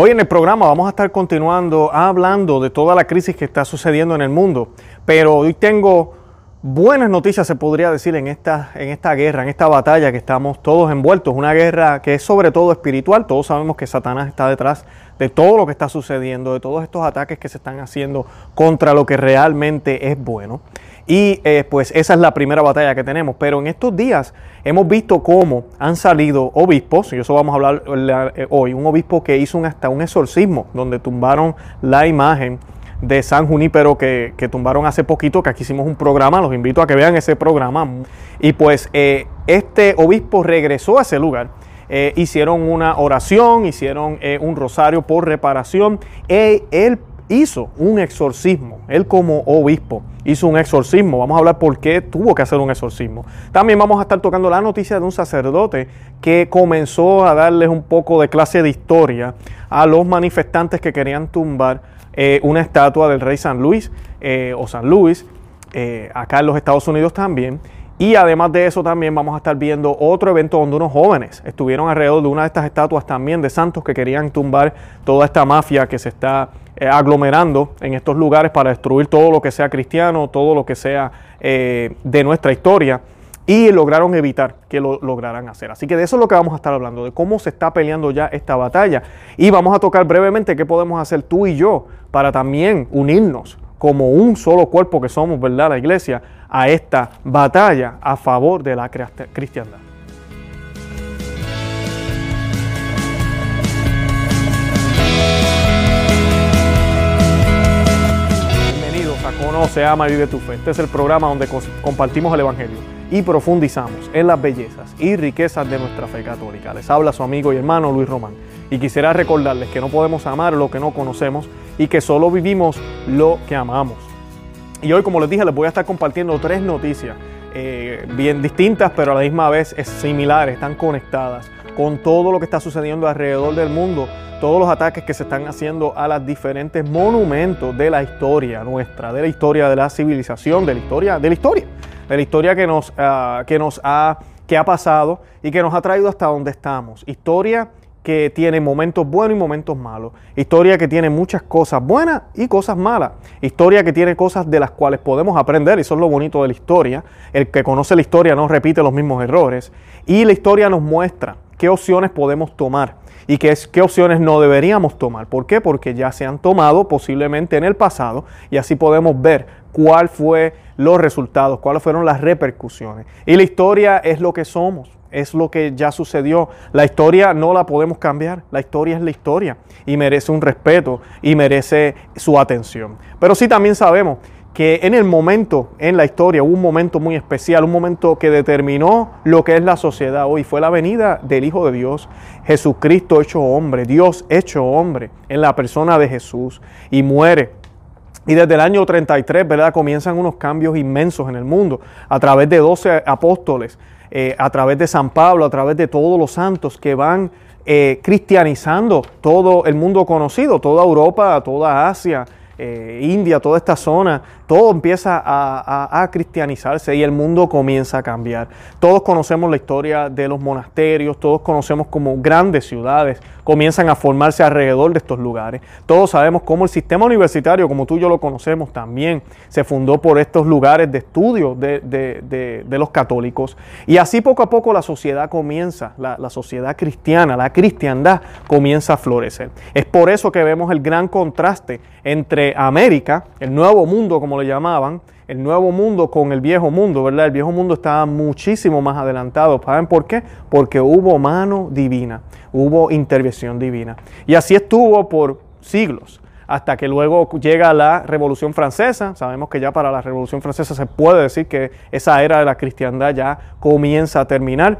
Hoy en el programa vamos a estar continuando hablando de toda la crisis que está sucediendo en el mundo, pero hoy tengo buenas noticias, se podría decir, en esta, en esta guerra, en esta batalla que estamos todos envueltos, una guerra que es sobre todo espiritual, todos sabemos que Satanás está detrás de todo lo que está sucediendo, de todos estos ataques que se están haciendo contra lo que realmente es bueno. Y eh, pues esa es la primera batalla que tenemos. Pero en estos días hemos visto cómo han salido obispos, y eso vamos a hablar eh, hoy, un obispo que hizo hasta un exorcismo donde tumbaron la imagen de San Junípero que, que, tumbaron hace poquito, que aquí hicimos un programa, los invito a que vean ese programa. Y pues eh, este obispo regresó a ese lugar. hicieron una oración, hicieron un rosario por reparación. E, él hizo un exorcismo, él como obispo hizo un exorcismo. Vamos a hablar por qué tuvo que hacer un exorcismo. También vamos a estar tocando la noticia de un sacerdote que comenzó a darles un poco de clase de historia a los manifestantes que querían tumbar eh, una estatua del rey San Luis eh, o San Luis, eh, acá en los Estados Unidos también. Y además de eso también vamos a estar viendo otro evento donde unos jóvenes estuvieron alrededor de una de estas estatuas también de santos que querían tumbar toda esta mafia que se está eh, aglomerando en estos lugares para destruir todo lo que sea cristiano, todo lo que sea eh, de nuestra historia y lograron evitar que lo lograran hacer. Así que de eso es lo que vamos a estar hablando, de cómo se está peleando ya esta batalla. Y vamos a tocar brevemente qué podemos hacer tú y yo para también unirnos como un solo cuerpo que somos, ¿verdad? La iglesia, a esta batalla a favor de la cristiandad. A Conoce, Ama y Vive tu Fe. Este es el programa donde compartimos el Evangelio y profundizamos en las bellezas y riquezas de nuestra fe católica. Les habla su amigo y hermano Luis Román. Y quisiera recordarles que no podemos amar lo que no conocemos y que solo vivimos lo que amamos. Y hoy, como les dije, les voy a estar compartiendo tres noticias eh, bien distintas, pero a la misma vez es similares, están conectadas con todo lo que está sucediendo alrededor del mundo, todos los ataques que se están haciendo a los diferentes monumentos de la historia nuestra, de la historia de la civilización, de la historia, de la historia, de la historia que nos, ah, que nos ha, que ha pasado y que nos ha traído hasta donde estamos. Historia que tiene momentos buenos y momentos malos. Historia que tiene muchas cosas buenas y cosas malas. Historia que tiene cosas de las cuales podemos aprender, y eso es lo bonito de la historia. El que conoce la historia no repite los mismos errores. Y la historia nos muestra qué opciones podemos tomar y qué, qué opciones no deberíamos tomar. ¿Por qué? Porque ya se han tomado posiblemente en el pasado y así podemos ver cuál fue los resultados, cuáles fueron las repercusiones. Y la historia es lo que somos es lo que ya sucedió. La historia no la podemos cambiar, la historia es la historia y merece un respeto y merece su atención. Pero sí también sabemos que en el momento, en la historia, hubo un momento muy especial, un momento que determinó lo que es la sociedad hoy. Fue la venida del Hijo de Dios, Jesucristo hecho hombre, Dios hecho hombre, en la persona de Jesús, y muere y desde el año 33, ¿verdad? Comienzan unos cambios inmensos en el mundo a través de 12 apóstoles eh, a través de San Pablo, a través de todos los santos que van eh, cristianizando todo el mundo conocido, toda Europa, toda Asia, eh, India, toda esta zona, todo empieza a, cristianizarse y el mundo comienza a cambiar. Todos conocemos la historia de los monasterios, todos conocemos cómo grandes ciudades comienzan a formarse alrededor de estos lugares. Todos sabemos cómo el sistema universitario, como tú y yo lo conocemos, también se fundó por estos lugares de estudio de, los católicos. Y así poco a poco la sociedad comienza, la, la sociedad cristiana, la cristiandad comienza a florecer. Es por eso que vemos el gran contraste entre América, el nuevo mundo como le llamaban, el nuevo mundo con el viejo mundo, ¿verdad? El viejo mundo estaba muchísimo más adelantado. ¿Saben por qué? Porque hubo mano divina, hubo intervención divina. Y así estuvo por siglos, hasta que luego llega la Revolución Francesa. Sabemos que ya para la Revolución Francesa se puede decir que esa era de la cristiandad ya comienza a terminar.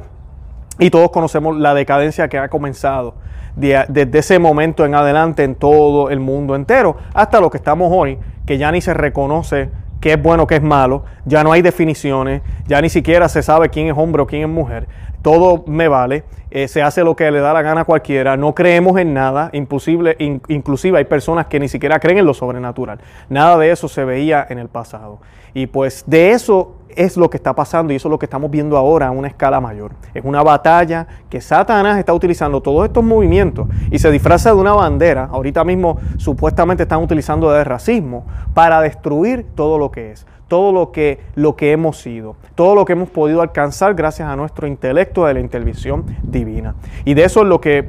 Y todos conocemos la decadencia que ha comenzado desde ese momento en adelante en todo el mundo entero, hasta lo que estamos hoy, que ya ni se reconoce qué es bueno, qué es malo, ya no hay definiciones, ya ni siquiera se sabe quién es hombre o quién es mujer, todo me vale, eh, se hace lo que le da la gana a cualquiera, no creemos en nada, inclusive hay personas que ni siquiera creen en lo sobrenatural, nada de eso se veía en el pasado. Y pues de eso es lo que está pasando y eso es lo que estamos viendo ahora a una escala mayor. Es una batalla que Satanás está utilizando todos estos movimientos y se disfraza de una bandera. Ahorita mismo supuestamente están utilizando de racismo para destruir todo lo que es todo lo que, lo que hemos sido, todo lo que hemos podido alcanzar gracias a nuestro intelecto de la intervención divina. Y de eso es lo que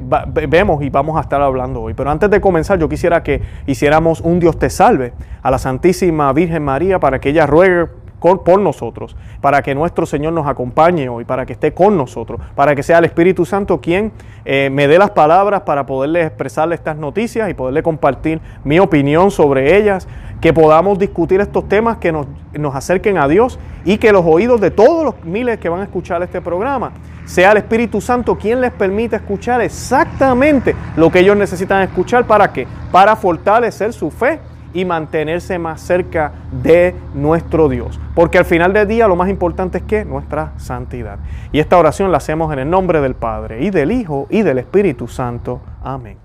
vemos y vamos a estar hablando hoy. Pero antes de comenzar, yo quisiera que hiciéramos un Dios te salve a la Santísima Virgen María para que ella ruegue por nosotros, para que nuestro Señor nos acompañe hoy, para que esté con nosotros, para que sea el Espíritu Santo quien eh, me dé las palabras para poderle expresarle estas noticias y poderle compartir mi opinión sobre ellas, que podamos discutir estos temas que nos, nos acerquen a Dios y que los oídos de todos los miles que van a escuchar este programa sea el Espíritu Santo quien les permita escuchar exactamente lo que ellos necesitan escuchar. ¿Para qué? Para fortalecer su fe y mantenerse más cerca de nuestro Dios. Porque al final del día lo más importante es que nuestra santidad. Y esta oración la hacemos en el nombre del Padre y del Hijo y del Espíritu Santo. Amén.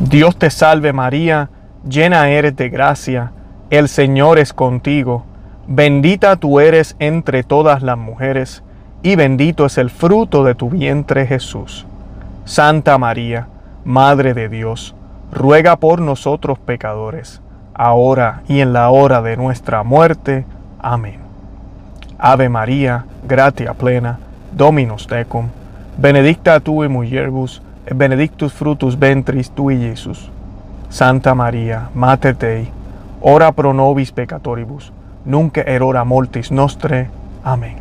Dios te salve María, llena eres de gracia, el Señor es contigo, bendita tú eres entre todas las mujeres, y bendito es el fruto de tu vientre Jesús. Santa María, Madre de Dios, ruega por nosotros pecadores, ahora y en la hora de nuestra muerte. Amén. Ave María, gratia plena, Dominus tecum, benedicta tu in et benedictus frutus ventris tui, Jesús. Santa María, Mater Dei, ora pro nobis peccatoribus, nunc erora mortis nostre. Amén.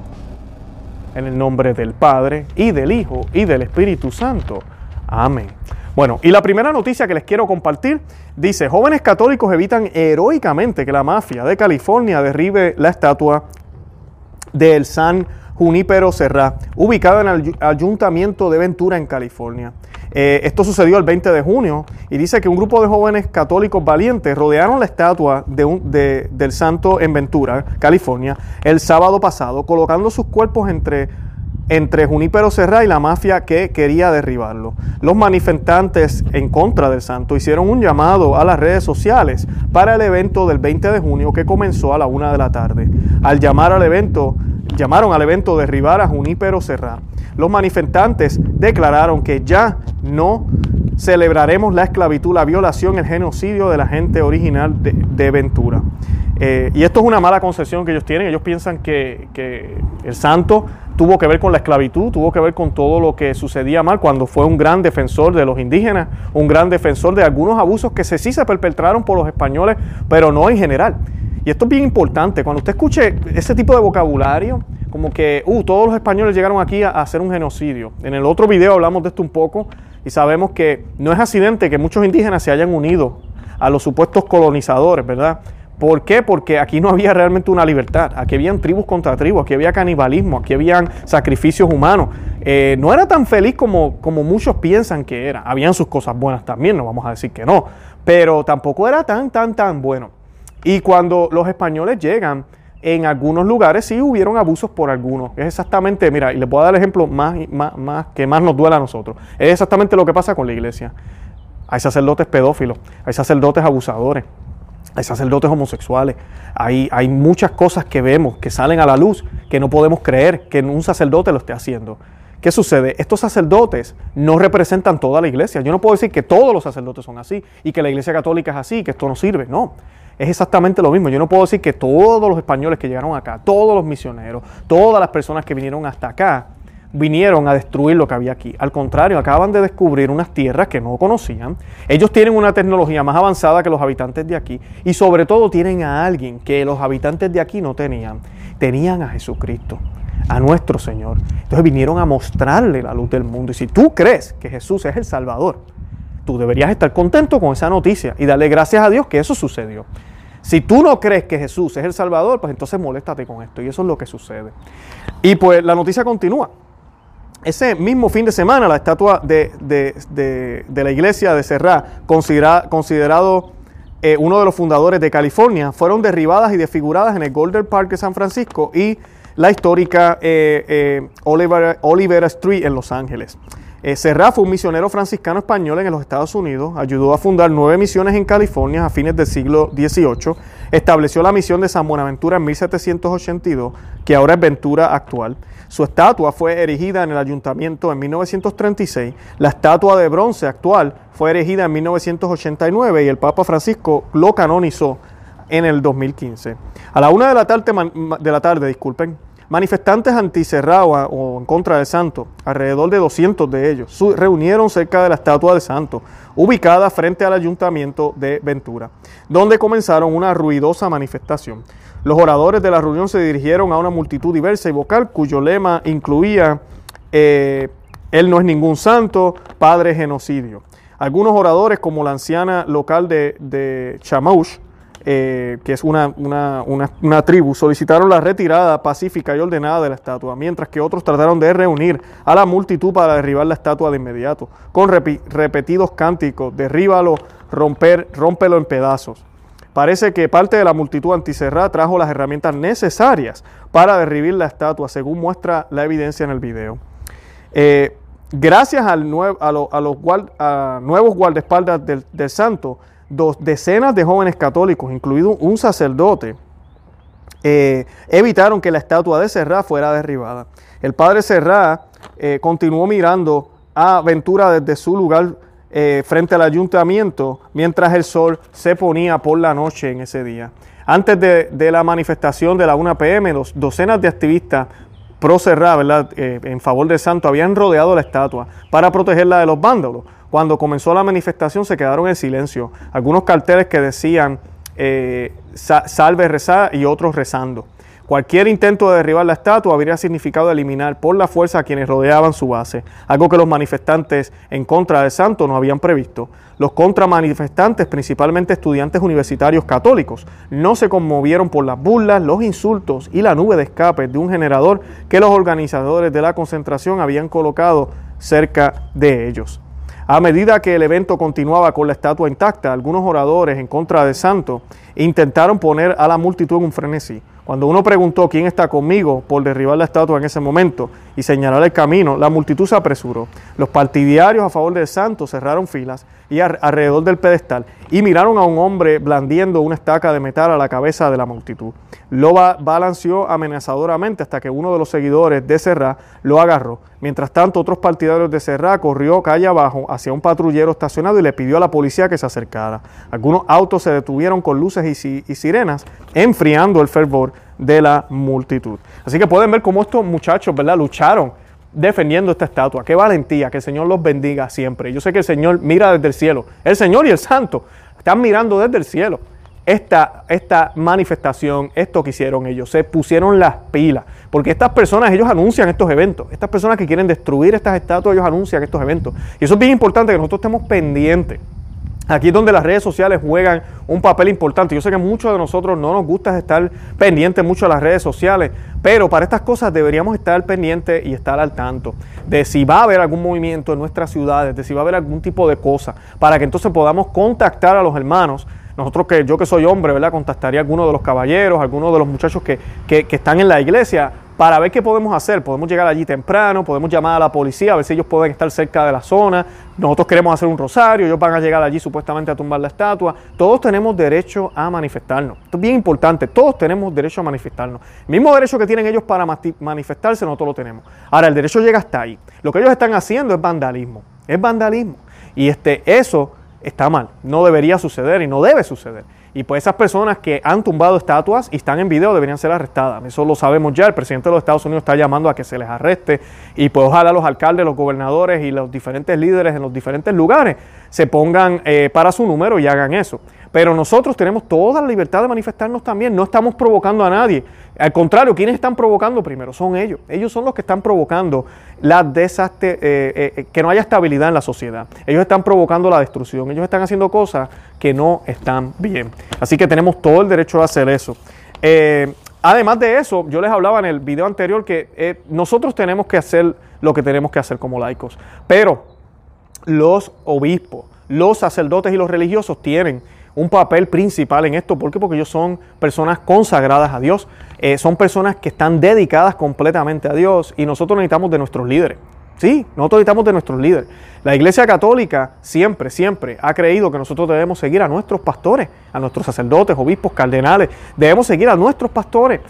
En el nombre del Padre, y del Hijo, y del Espíritu Santo. Amén. Bueno, y la primera noticia que les quiero compartir dice, jóvenes católicos evitan heroicamente que la mafia de California derribe la estatua del San Junípero Serra, ubicada en el Ayuntamiento de Ventura, en California. Eh, esto sucedió el 20 de junio y dice que un grupo de jóvenes católicos valientes rodearon la estatua de del santo en Ventura, California, el sábado pasado, colocando sus cuerpos entre entre Junípero Serra y la mafia que quería derribarlo. Los manifestantes en contra del santo hicieron un llamado a las redes sociales para el evento del 20 de junio que comenzó a la una de la tarde. Al llamar al evento, llamaron al evento derribar a Junípero Serra. Los manifestantes declararon que ya no celebraremos la esclavitud, la violación, el genocidio de la gente original de, Ventura. Eh, y esto es una mala concepción que ellos tienen. Ellos piensan que, el santo tuvo que ver con la esclavitud, tuvo que ver con todo lo que sucedía mal cuando fue un gran defensor de los indígenas, un gran defensor de algunos abusos que sí se perpetraron por los españoles, pero no en general. Y esto es bien importante, cuando usted escuche ese tipo de vocabulario, como que, uh, todos los españoles llegaron aquí a, a hacer un genocidio. En el otro video hablamos de esto un poco y sabemos que no es accidente que muchos indígenas se hayan unido a los supuestos colonizadores, ¿verdad? ¿Por qué? Porque aquí no había realmente una libertad. Aquí habían tribus contra tribus, aquí había canibalismo, aquí habían sacrificios humanos. Eh, no era tan feliz como, como muchos piensan que era. Habían sus cosas buenas también, no vamos a decir que no. Pero tampoco era tan, tan, tan bueno. Y cuando los españoles llegan, en algunos lugares sí hubieron abusos por algunos. Es exactamente, mira, y les voy a dar el ejemplo más, más, más que más nos duele a nosotros. Es exactamente lo que pasa con la iglesia. Hay sacerdotes pedófilos, hay sacerdotes abusadores hay sacerdotes homosexuales, hay, hay muchas cosas que vemos, que salen a la luz, que no podemos creer que un sacerdote lo esté haciendo. ¿Qué sucede? Estos sacerdotes no representan toda la iglesia. Yo no puedo decir que todos los sacerdotes son así y que la iglesia católica es así, que esto no sirve. No, es exactamente lo mismo. Yo no puedo decir que todos los españoles que llegaron acá, todos los misioneros, todas las personas que vinieron hasta acá, vinieron a destruir lo que había aquí. Al contrario, acaban de descubrir unas tierras que no conocían. Ellos tienen una tecnología más avanzada que los habitantes de aquí y sobre todo tienen a alguien que los habitantes de aquí no tenían. Tenían a Jesucristo, a nuestro Señor. Entonces vinieron a mostrarle la luz del mundo. Y si tú crees que Jesús es el Salvador, tú deberías estar contento con esa noticia y darle gracias a Dios que eso sucedió. Si tú no crees que Jesús es el Salvador, pues entonces moléstate con esto. Y eso es lo que sucede. Y pues la noticia continúa. Ese mismo fin de semana, la estatua de, la iglesia de Serra, considerado eh, uno de los fundadores de California, fueron derribadas y desfiguradas en el Golden Park de San Francisco y la histórica eh, eh, Olivera, Street en Los Ángeles. Eh, Serra fue un misionero franciscano español en los Estados Unidos, ayudó a fundar nueve misiones en California a fines del siglo XVIII, estableció la misión de San Buenaventura en 1782, que ahora es Ventura actual. Su estatua fue erigida en el ayuntamiento en 1936, la estatua de bronce actual fue erigida en 1989 y el Papa Francisco lo canonizó en el 2015. A la una de la tarde, de la tarde disculpen, Manifestantes anti o en contra del santo, alrededor de 200 de ellos, se reunieron cerca de la estatua del santo, ubicada frente al ayuntamiento de Ventura, donde comenzaron una ruidosa manifestación. Los oradores de la reunión se dirigieron a una multitud diversa y vocal cuyo lema incluía eh, Él no es ningún santo, Padre genocidio. Algunos oradores, como la anciana local de, de eh, que es una, una, tribu, solicitaron la retirada pacífica y ordenada de la estatua, mientras que otros trataron de reunir a la multitud para derribar la estatua de inmediato, con repetidos cánticos, derríbalo, romper, rómpelo en pedazos. Parece que parte de la multitud anticerrada trajo las herramientas necesarias para derribar la estatua, según muestra la evidencia en el video. Eh, gracias al a, los nuevos guardaespaldas del, del santo, dos, decenas de jóvenes católicos, incluido un sacerdote, eh, evitaron que la estatua de Serra fuera derribada. El padre Serra eh, continuó mirando a Ventura desde su lugar eh, frente al ayuntamiento mientras el sol se ponía por la noche en ese día. Antes de, la manifestación de la 1 pm, docenas de activistas pro Serra, ¿verdad? en favor del santo, habían rodeado la estatua para protegerla de los vándalos. Cuando comenzó la manifestación se quedaron en silencio. Algunos carteles que decían eh, salve rezar y otros rezando. Cualquier intento de derribar la estatua habría significado eliminar por la fuerza a quienes rodeaban su base, algo que los manifestantes en contra de Santo no habían previsto. Los contramanifestantes, principalmente estudiantes universitarios católicos, no se conmovieron por las burlas, los insultos y la nube de escape de un generador que los organizadores de la concentración habían colocado cerca de ellos. A medida que el evento continuaba con la estatua intacta, algunos oradores en contra de Santo intentaron poner a la multitud en un frenesí. Cuando uno preguntó quién está conmigo por derribar la estatua en ese momento y señalar el camino, la multitud se apresuró. Los partidarios a favor del santo cerraron filas y alrededor del pedestal y miraron a un hombre blandiendo una estaca de metal a la cabeza de la multitud. Lo balanceó amenazadoramente hasta que uno de los seguidores de Serra lo agarró. Mientras tanto, otros partidarios de Serra corrió calle abajo hacia un patrullero estacionado y le pidió a la policía que se acercara. Algunos autos se detuvieron con luces y sirenas, enfriando el fervor de la multitud. Así que pueden ver cómo estos muchachos, ¿verdad?, lucharon defendiendo esta estatua. Qué valentía, que el Señor los bendiga siempre. Yo sé que el Señor mira desde el cielo. El Señor y el Santo están mirando desde el cielo. Esta, esta manifestación, esto que hicieron ellos, se pusieron las pilas, porque estas personas, ellos anuncian estos eventos, estas personas que quieren destruir estas estatuas, ellos anuncian estos eventos. Y eso es bien importante que nosotros estemos pendientes Aquí es donde las redes sociales juegan un papel importante. Yo sé que muchos de nosotros no nos gusta estar pendientes mucho de las redes sociales, pero para estas cosas deberíamos estar pendientes y estar al tanto de si va a haber algún movimiento en nuestras ciudades, de si va a haber algún tipo de cosa, para que entonces podamos contactar a los hermanos. Nosotros que yo que soy hombre, ¿verdad? Contactaría a alguno de los caballeros, a alguno de los muchachos que, que, que están en la iglesia para ver qué podemos hacer. Podemos llegar allí temprano, podemos llamar a la policía, a ver si ellos pueden estar cerca de la zona. Nosotros queremos hacer un rosario, ellos van a llegar allí supuestamente a tumbar la estatua. Todos tenemos derecho a manifestarnos. Esto es bien importante, todos tenemos derecho a manifestarnos. El mismo derecho que tienen ellos para manifestarse, nosotros lo tenemos. Ahora, el derecho llega hasta ahí. Lo que ellos están haciendo es vandalismo. Es vandalismo. Y este, eso está mal. No debería suceder y no debe suceder. Y pues esas personas que han tumbado estatuas y están en video deberían ser arrestadas. Eso lo sabemos ya. El presidente de los Estados Unidos está llamando a que se les arreste. Y pues ojalá los alcaldes, los gobernadores y los diferentes líderes en los diferentes lugares se pongan eh, para su número y hagan eso. Pero nosotros tenemos toda la libertad de manifestarnos también, no estamos provocando a nadie. Al contrario, ¿quiénes están provocando primero? Son ellos. Ellos son los que están provocando la desastre, eh, eh, eh, que no haya estabilidad en la sociedad. Ellos están provocando la destrucción. Ellos están haciendo cosas que no están bien. Así que tenemos todo el derecho a hacer eso. además de eso, yo les hablaba en el video anterior que nosotros tenemos que hacer lo que tenemos que hacer como laicos. Pero los obispos, los sacerdotes y los religiosos tienen un papel principal en esto. ¿Por qué? Porque ellos son personas consagradas a Dios, eh, son personas que están dedicadas completamente a Dios y nosotros necesitamos de nuestros líderes. Sí, nosotros necesitamos de nuestros líderes. La Iglesia Católica siempre, siempre ha creído que nosotros debemos seguir a nuestros pastores, a nuestros sacerdotes, obispos, cardenales. Debemos seguir a nuestros pastores.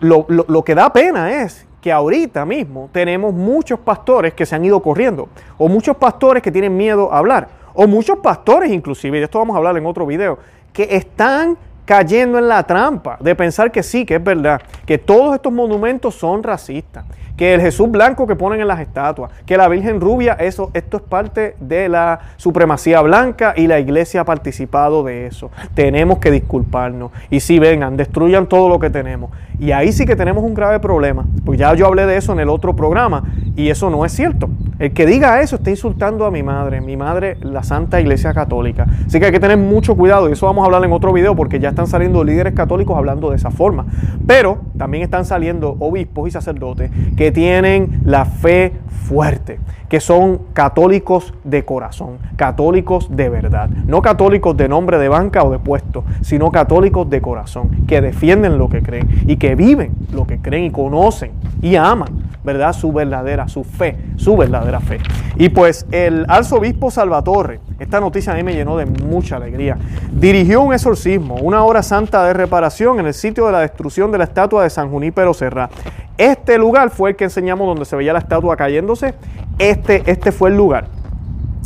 Lo, lo que da pena es que ahorita mismo tenemos muchos pastores que se han ido corriendo, o muchos pastores que tienen miedo a hablar, o muchos pastores inclusive, y de esto vamos a hablar en otro video, que están cayendo en la trampa de pensar que sí, que es verdad, que todos estos monumentos son racistas, que el Jesús blanco que ponen en las estatuas, que la Virgen rubia, eso, esto es parte de la supremacía blanca y la iglesia ha participado de eso. Tenemos que disculparnos. Y si vengan, destruyan todo lo que tenemos. Y ahí sí que tenemos un grave problema, pues ya yo hablé de eso en el otro programa y eso no es cierto. El que diga eso está insultando a mi madre, mi madre, la Santa Iglesia Católica. Así que hay que tener mucho cuidado y eso vamos a hablar en otro video porque ya están saliendo líderes católicos hablando de esa forma. Pero también están saliendo obispos y sacerdotes que tienen la fe fuerte, que son católicos de corazón, católicos de verdad, no católicos de nombre de banca o de puesto, sino católicos de corazón, que defienden lo que creen y que viven lo que creen y conocen y aman, ¿verdad? Su verdadera, su fe, su verdadera fe. Y pues el arzobispo Salvatore, esta noticia a mí me llenó de mucha alegría, dirigió un exorcismo, una hora santa de reparación en el sitio de la destrucción de la estatua de San Junípero Serra. Este lugar fue el que enseñamos donde se veía la estatua cayéndose. Este, este fue el lugar.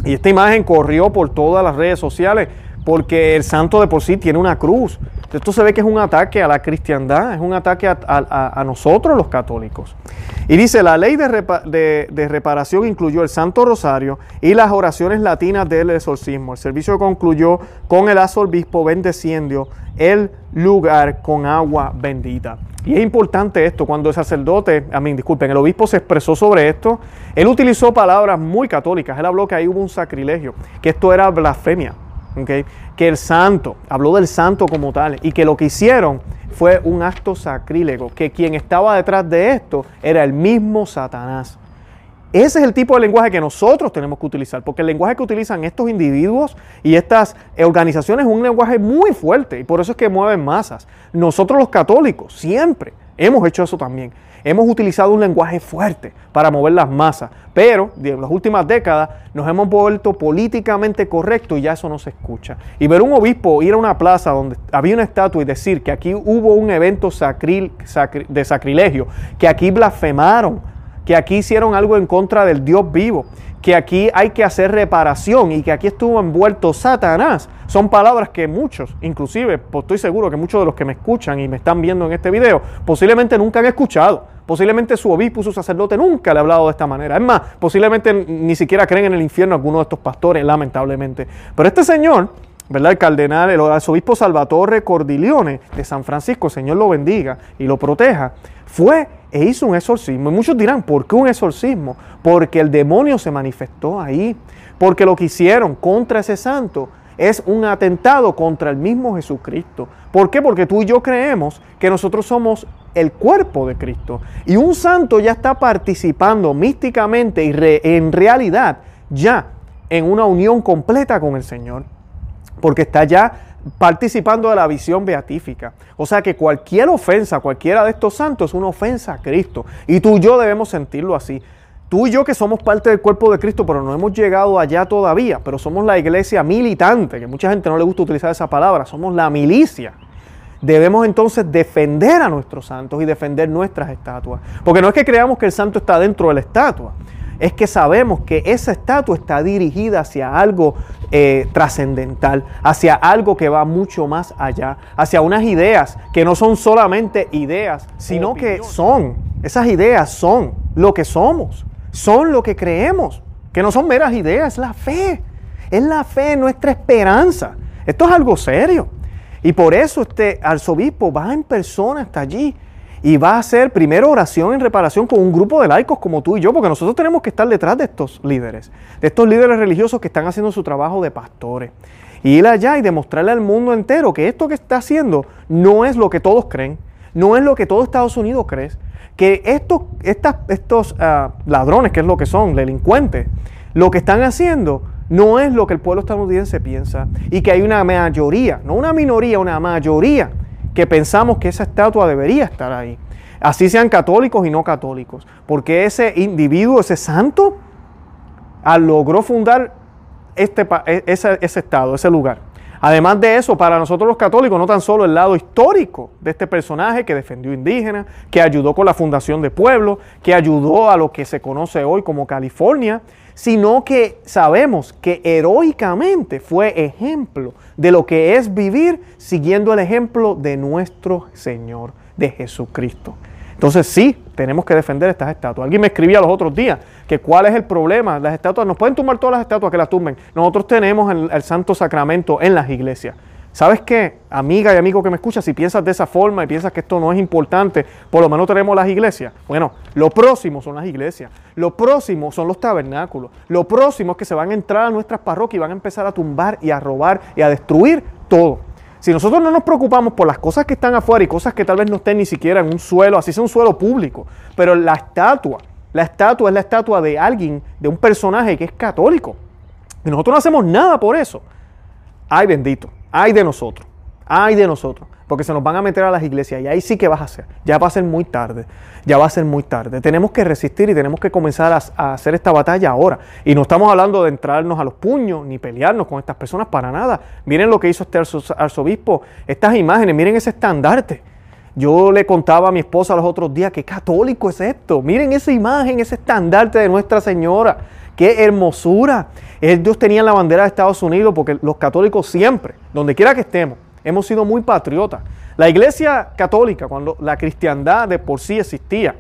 Y esta imagen corrió por todas las redes sociales porque el santo de por sí tiene una cruz. Esto se ve que es un ataque a la cristiandad, es un ataque a, nosotros los católicos. Y dice, la ley de, de, reparación incluyó el Santo Rosario y las oraciones latinas del exorcismo. El servicio concluyó con el arzobispo bendeciendo el lugar con agua bendita. Y es importante esto, cuando el sacerdote, a mí, disculpen, el obispo se expresó sobre esto, él utilizó palabras muy católicas, él habló que ahí hubo un sacrilegio, que esto era blasfemia, que el santo, habló del santo como tal, y que lo que hicieron fue un acto sacrílego, que quien estaba detrás de esto era el mismo Satanás. Ese es el tipo de lenguaje que nosotros tenemos que utilizar, porque el lenguaje que utilizan estos individuos y estas organizaciones es un lenguaje muy fuerte y por eso es que mueven masas. Nosotros los católicos siempre hemos hecho eso también. Hemos utilizado un lenguaje fuerte para mover las masas, pero en las últimas décadas nos hemos vuelto políticamente correctos y ya eso no se escucha. Y ver un obispo ir a una plaza donde había una estatua y decir que aquí hubo un evento de sacrilegio, que aquí blasfemaron, que aquí hicieron algo en contra del Dios vivo, que aquí hay que hacer reparación y que aquí estuvo envuelto Satanás. Son palabras que muchos, inclusive, pues estoy seguro que muchos de los que me escuchan y me están viendo en este video, posiblemente nunca han escuchado. Posiblemente su obispo, su sacerdote nunca le ha hablado de esta manera. Es más, posiblemente ni siquiera creen en el infierno algunos de estos pastores, lamentablemente. Pero este señor, ¿verdad? El cardenal, el arzobispo Salvatore Cordilione de San Francisco, Señor lo bendiga y lo proteja, fue e hizo un exorcismo. Y muchos dirán, ¿por qué un exorcismo? Porque el demonio se manifestó ahí. Porque lo que hicieron contra ese santo es un atentado contra el mismo Jesucristo. ¿Por qué? Porque tú y yo creemos que nosotros somos el cuerpo de Cristo. Y un santo ya está participando místicamente y en realidad ya en una unión completa con el Señor. Porque está ya participando de la visión beatífica. O sea que cualquier ofensa, cualquiera de estos santos es una ofensa a Cristo. Y tú y yo debemos sentirlo así. Tú y yo que somos parte del cuerpo de Cristo, pero no hemos llegado allá todavía, pero somos la iglesia militante, que mucha gente no le gusta utilizar esa palabra, somos la milicia. Debemos entonces defender a nuestros santos y defender nuestras estatuas. Porque no es que creamos que el santo está dentro de la estatua, es que sabemos que esa estatua está dirigida hacia algo eh, trascendental, hacia algo que va mucho más allá, hacia unas ideas que no son solamente ideas, sino que son, esas ideas son lo que somos, son lo que creemos, que no son meras ideas, es la fe, es la fe, nuestra esperanza. Esto es algo serio. Y por eso este arzobispo va en persona hasta allí y va a hacer primero oración en reparación con un grupo de laicos como tú y yo, porque nosotros tenemos que estar detrás de estos líderes, de estos líderes religiosos que están haciendo su trabajo de pastores. Y ir allá y demostrarle al mundo entero que esto que está haciendo no es lo que todos creen, no es lo que todo Estados Unidos cree, que estos, estos ah, ladrones, que es lo que son, delincuentes, lo que están haciendo no es lo que el pueblo estadounidense piensa y que hay una mayoría, no una minoría, una mayoría que pensamos que esa estatua debería estar ahí. así sean católicos y no católicos, porque ese individuo, ese santo, logró fundar este, e, ese, ese estado, ese lugar. Además de eso, para nosotros los católicos, no tan solo el lado histórico de este personaje que defendió indígenas, que ayudó con la fundación de pueblos, que ayudó a lo que se conoce hoy como California, sino que sabemos que heroicamente fue ejemplo de lo que es vivir siguiendo el ejemplo de nuestro Señor, de Jesucristo. Entonces sí, tenemos que defender estas estatuas. Alguien me escribía los otros días que cuál es el problema. Las estatuas, nos pueden tumbar todas las estatuas que las tumben. Nosotros tenemos el, Santo Sacramento en las iglesias. ¿Sabes qué? Amiga y amigo que me escucha, si piensas de esa forma y piensas que esto no es importante, por lo menos tenemos las iglesias. Bueno, lo próximo son las iglesias. Lo próximo son los tabernáculos. Lo próximo es que se van a entrar a nuestras parroquias y van a empezar a tumbar y a robar y a destruir todo. Si nosotros no nos preocupamos por las cosas que están afuera y cosas que tal vez no estén ni siquiera en un suelo, así sea un suelo público, pero la estatua, la estatua es la estatua de alguien, de un personaje que es católico, y nosotros no hacemos nada por eso, ay bendito, ay de nosotros, ay de nosotros porque se nos van a meter a las iglesias y ahí sí que vas a hacer. Ya va a ser muy tarde, ya va a ser muy tarde. Tenemos que resistir y tenemos que comenzar a, hacer esta batalla ahora. Y no estamos hablando de entrarnos a los puños ni pelearnos con estas personas para nada. Miren lo que hizo este arzobispo, estas imágenes, miren ese estandarte. Yo le contaba a mi esposa los otros días, qué católico es esto. Miren esa imagen, ese estandarte de Nuestra Señora. Qué hermosura. Dios tenía la bandera de Estados Unidos porque los católicos siempre, donde quiera que estemos, hemos sido muy patriotas. La iglesia católica, cuando la cristiandad de por sí existía,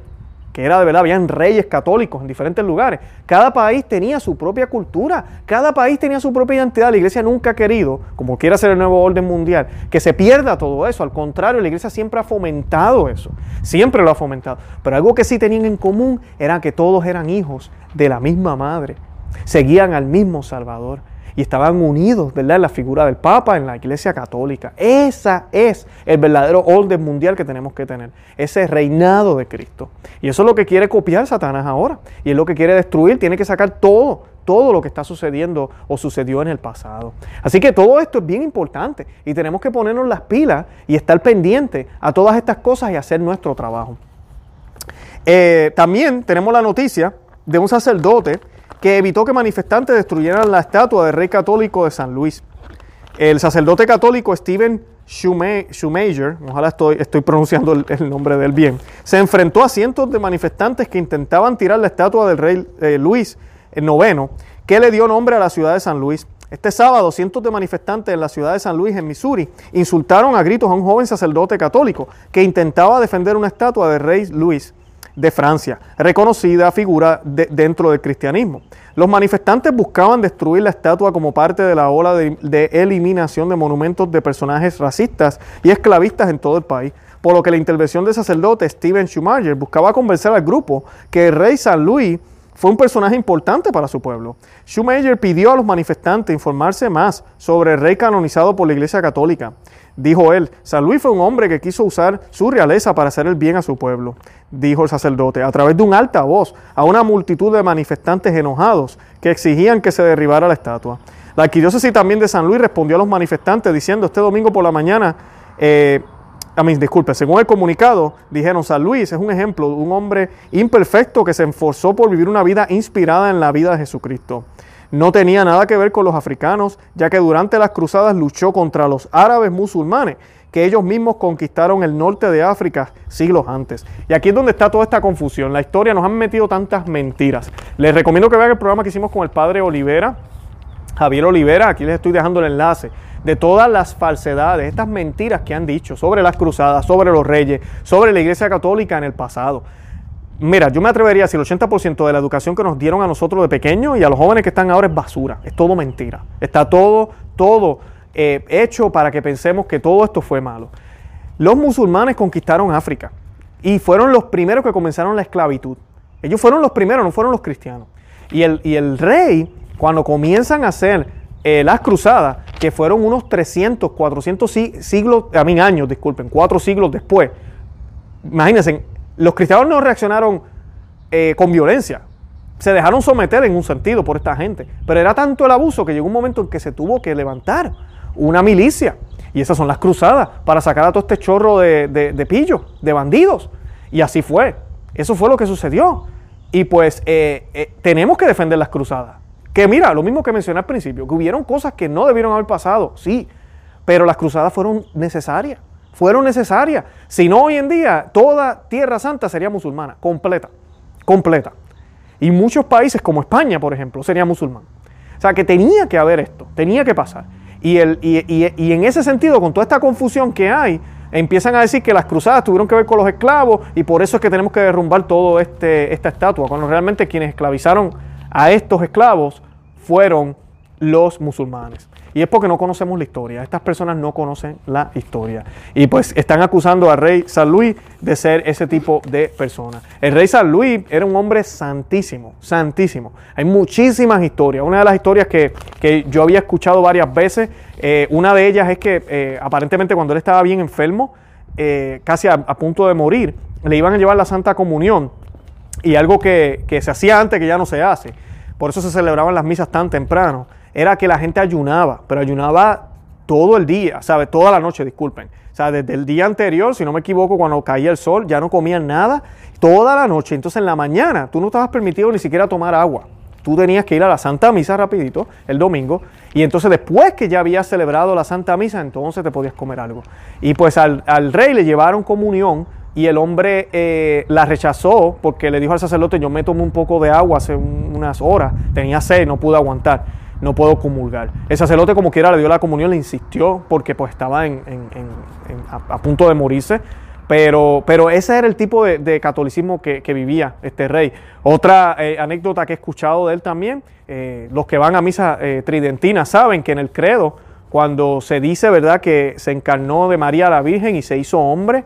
que era de verdad, habían reyes católicos en diferentes lugares. Cada país tenía su propia cultura, cada país tenía su propia identidad. La iglesia nunca ha querido, como quiera ser el nuevo orden mundial, que se pierda todo eso. Al contrario, la iglesia siempre ha fomentado eso, siempre lo ha fomentado. Pero algo que sí tenían en común era que todos eran hijos de la misma madre, seguían al mismo Salvador y estaban unidos, ¿verdad? En la figura del Papa, en la Iglesia Católica. Esa es el verdadero orden mundial que tenemos que tener, ese reinado de Cristo. Y eso es lo que quiere copiar Satanás ahora. Y es lo que quiere destruir, tiene que sacar todo, todo lo que está sucediendo o sucedió en el pasado. Así que todo esto es bien importante y tenemos que ponernos las pilas y estar pendientes a todas estas cosas y hacer nuestro trabajo. Eh, también tenemos la noticia de un sacerdote que evitó que manifestantes destruyeran la estatua del rey católico de San Luis. El sacerdote católico Stephen Schumacher, ojalá estoy, pronunciando el, nombre del bien, se enfrentó a cientos de manifestantes que intentaban tirar la estatua del rey eh, Luis IX, que le dio nombre a la ciudad de San Luis. Este sábado, cientos de manifestantes en la ciudad de San Luis, en Missouri, insultaron a gritos a un joven sacerdote católico que intentaba defender una estatua del rey Luis de Francia, reconocida figura dentro del cristianismo. Los manifestantes buscaban destruir la estatua como parte de la ola de, eliminación de monumentos de personajes racistas y esclavistas en todo el país, por lo que la intervención del sacerdote Steven Schumacher buscaba convencer al grupo que el rey San Luis fue un personaje importante para su pueblo. Schumacher pidió a los manifestantes informarse más sobre el rey canonizado por la Iglesia Católica. Dijo él, San Luis fue un hombre que quiso usar su realeza para hacer el bien a su pueblo, dijo el sacerdote, a través de un alta voz a una multitud de manifestantes enojados que exigían que se derribara la estatua. La arquidiócesis también de San Luis respondió a los manifestantes diciendo este domingo por la mañana, eh, a mí, disculpe, según el comunicado, dijeron, San Luis es un ejemplo de un hombre imperfecto que se esforzó por vivir una vida inspirada en la vida de Jesucristo no tenía nada que ver con los africanos, ya que durante las cruzadas luchó contra los árabes musulmanes, que ellos mismos conquistaron el norte de África siglos antes. Y aquí es donde está toda esta confusión. La historia nos han metido tantas mentiras. Les recomiendo que vean el programa que hicimos con el padre Olivera, Javier Olivera, aquí les estoy dejando el enlace de todas las falsedades, estas mentiras que han dicho sobre las cruzadas, sobre los reyes, sobre la Iglesia Católica en el pasado. Mira, yo me atrevería a decir el 80% de la educación que nos dieron a nosotros de pequeños y a los jóvenes que están ahora es basura, es todo mentira. Está todo, todo eh, hecho para que pensemos que todo esto fue malo. Los musulmanes conquistaron África y fueron los primeros que comenzaron la esclavitud. Ellos fueron los primeros, no fueron los cristianos. Y el, y el rey, cuando comienzan a hacer eh, las cruzadas, que fueron unos 300, 400 siglos, a mí años, disculpen, cuatro siglos después, imagínense, los cristianos no reaccionaron eh, con violencia. Se dejaron someter en un sentido por esta gente. Pero era tanto el abuso que llegó un momento en que se tuvo que levantar una milicia. Y esas son las cruzadas para sacar a todo este chorro de, de, pillos, de bandidos. Y así fue. Eso fue lo que sucedió. Y pues eh, tenemos que defender las cruzadas. Que mira, lo mismo que mencioné al principio, que hubieron cosas que no debieron haber pasado, sí, pero las cruzadas fueron necesarias. Fueron necesarias. Si no, hoy en día toda Tierra Santa sería musulmana, completa, completa. Y muchos países como España, por ejemplo, sería musulmán. O sea, que tenía que haber esto, tenía que pasar. Y, el, y, en ese sentido, con toda esta confusión que hay, empiezan a decir que las cruzadas tuvieron que ver con los esclavos y por eso es que tenemos que derrumbar toda este, esta estatua, cuando realmente quienes esclavizaron a estos esclavos fueron los musulmanes. Y es porque no conocemos la historia. Estas personas no conocen la historia. Y pues están acusando al rey San Luis de ser ese tipo de persona. El rey San Luis era un hombre santísimo, santísimo. Hay muchísimas historias. Una de las historias que, yo había escuchado varias veces, eh, una de ellas es que eh, aparentemente cuando él estaba bien enfermo, eh, casi a, punto de morir, le iban a llevar la Santa Comunión. Y algo que, que se hacía antes que ya no se hace. Por eso se celebraban las misas tan temprano era que la gente ayunaba, pero ayunaba todo el día, ¿sabes? Toda la noche, disculpen. O sea, desde el día anterior, si no me equivoco, cuando caía el sol, ya no comían nada, toda la noche. Entonces en la mañana tú no estabas permitido ni siquiera tomar agua. Tú tenías que ir a la Santa Misa rapidito el domingo y entonces después que ya habías celebrado la Santa Misa, entonces te podías comer algo. Y pues al, rey le llevaron comunión y el hombre eh, la rechazó porque le dijo al sacerdote, yo me tomé un poco de agua hace unas horas, tenía sed, no pude aguantar no puedo comulgar. El sacerdote como quiera le dio la comunión, le insistió porque pues estaba en, a, punto de morirse. Pero, pero ese era el tipo de, catolicismo que, vivía este rey. Otra eh, anécdota que he escuchado de él también, eh, los que van a misa tridentina saben que en el credo, cuando se dice, ¿verdad?, que se encarnó de María la Virgen y se hizo hombre,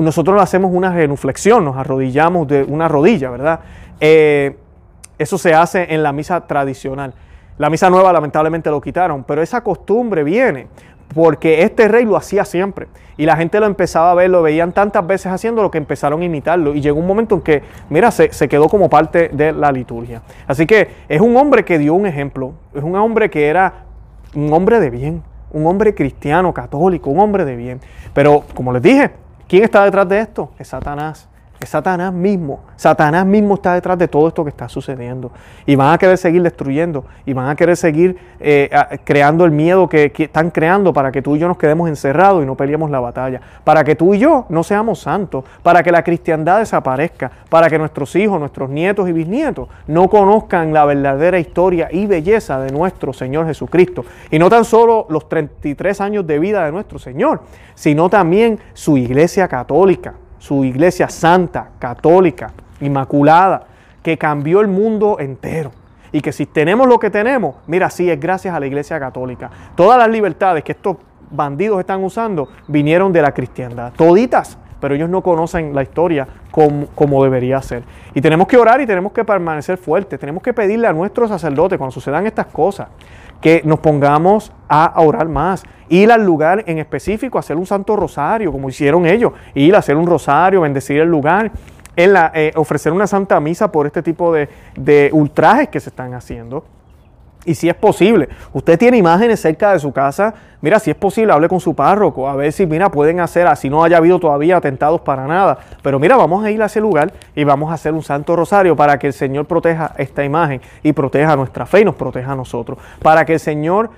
nosotros hacemos una genuflexión, nos arrodillamos de una rodilla, ¿verdad? eso se hace en la misa tradicional. La misa nueva lamentablemente lo quitaron, pero esa costumbre viene porque este rey lo hacía siempre y la gente lo empezaba a ver, lo veían tantas veces haciéndolo que empezaron a imitarlo y llegó un momento en que, mira, se, se, quedó como parte de la liturgia. Así que es un hombre que dio un ejemplo, es un hombre que era un hombre de bien, un hombre cristiano, católico, un hombre de bien. Pero como les dije, ¿quién está detrás de esto? Es Satanás. Es Satanás mismo. Satanás mismo está detrás de todo esto que está sucediendo. Y van a querer seguir destruyendo. Y van a querer seguir eh, creando el miedo que, están creando para que tú y yo nos quedemos encerrados y no peleemos la batalla. Para que tú y yo no seamos santos. Para que la cristiandad desaparezca. Para que nuestros hijos, nuestros nietos y bisnietos no conozcan la verdadera historia y belleza de nuestro Señor Jesucristo. Y no tan solo los 33 años de vida de nuestro Señor, sino también su iglesia católica su iglesia santa, católica, inmaculada, que cambió el mundo entero. Y que si tenemos lo que tenemos, mira, sí, es gracias a la iglesia católica. Todas las libertades que estos bandidos están usando vinieron de la cristiandad. Toditas, pero ellos no conocen la historia como, como, debería ser. Y tenemos que orar y tenemos que permanecer fuertes. Tenemos que pedirle a nuestros sacerdotes cuando sucedan estas cosas que nos pongamos a orar más. Ir al lugar en específico, hacer un santo rosario, como hicieron ellos. Ir a hacer un rosario, bendecir el lugar. En la, eh, ofrecer una santa misa por este tipo de, de ultrajes que se están haciendo. Y si es posible, usted tiene imágenes cerca de su casa, mira, si es posible, hable con su párroco, a ver si, mira, pueden hacer, así no haya habido todavía atentados para nada. Pero mira, vamos a ir a ese lugar y vamos a hacer un santo rosario para que el Señor proteja esta imagen y proteja nuestra fe y nos proteja a nosotros. Para que el Señor,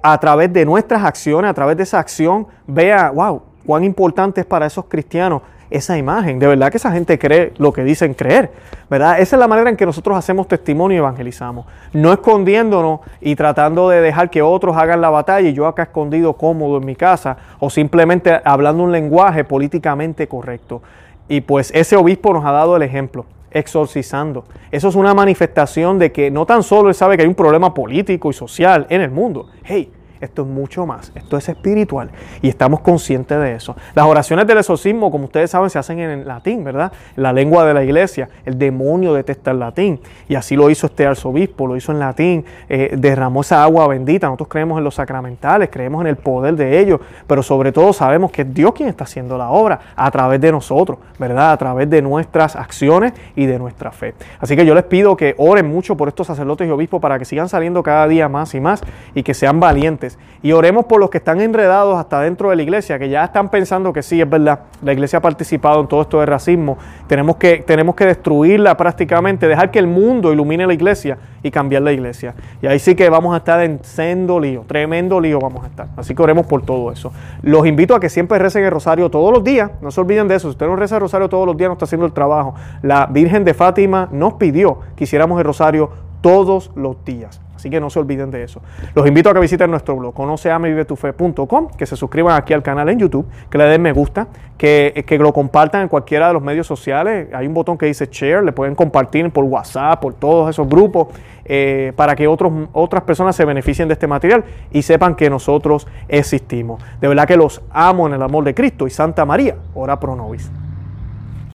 a través de nuestras acciones, a través de esa acción, vea, wow, cuán importante es para esos cristianos esa imagen. De verdad que esa gente cree lo que dicen creer, ¿verdad? Esa es la manera en que nosotros hacemos testimonio y evangelizamos. No escondiéndonos y tratando de dejar que otros hagan la batalla y yo acá escondido cómodo en mi casa o simplemente hablando un lenguaje políticamente correcto. Y pues ese obispo nos ha dado el ejemplo exorcizando. Eso es una manifestación de que no tan solo él sabe que hay un problema político y social en el mundo. Hey, esto es mucho más, esto es espiritual y estamos conscientes de eso. Las oraciones del exorcismo, como ustedes saben, se hacen en latín, ¿verdad? La lengua de la iglesia. El demonio detesta el latín y así lo hizo este arzobispo, lo hizo en latín, eh, derramó esa agua bendita. Nosotros creemos en los sacramentales, creemos en el poder de ellos, pero sobre todo sabemos que es Dios quien está haciendo la obra a través de nosotros, ¿verdad? A través de nuestras acciones y de nuestra fe. Así que yo les pido que oren mucho por estos sacerdotes y obispos para que sigan saliendo cada día más y más y que sean valientes y oremos por los que están enredados hasta dentro de la iglesia, que ya están pensando que sí, es verdad, la iglesia ha participado en todo esto de racismo, tenemos que, tenemos que destruirla prácticamente, dejar que el mundo ilumine la iglesia y cambiar la iglesia. Y ahí sí que vamos a estar en sendo lío, tremendo lío vamos a estar. Así que oremos por todo eso. Los invito a que siempre recen el rosario todos los días, no se olviden de eso, si usted no reza el rosario todos los días, no está haciendo el trabajo. La Virgen de Fátima nos pidió que hiciéramos el rosario todos los días. Así que no se olviden de eso. Los invito a que visiten nuestro blog, conoceamevivetufe.com, que se suscriban aquí al canal en YouTube, que le den me gusta, que, que, lo compartan en cualquiera de los medios sociales. Hay un botón que dice share, le pueden compartir por WhatsApp, por todos esos grupos, eh, para que otros, otras personas se beneficien de este material y sepan que nosotros existimos. De verdad que los amo en el amor de Cristo y Santa María, ora pro nobis.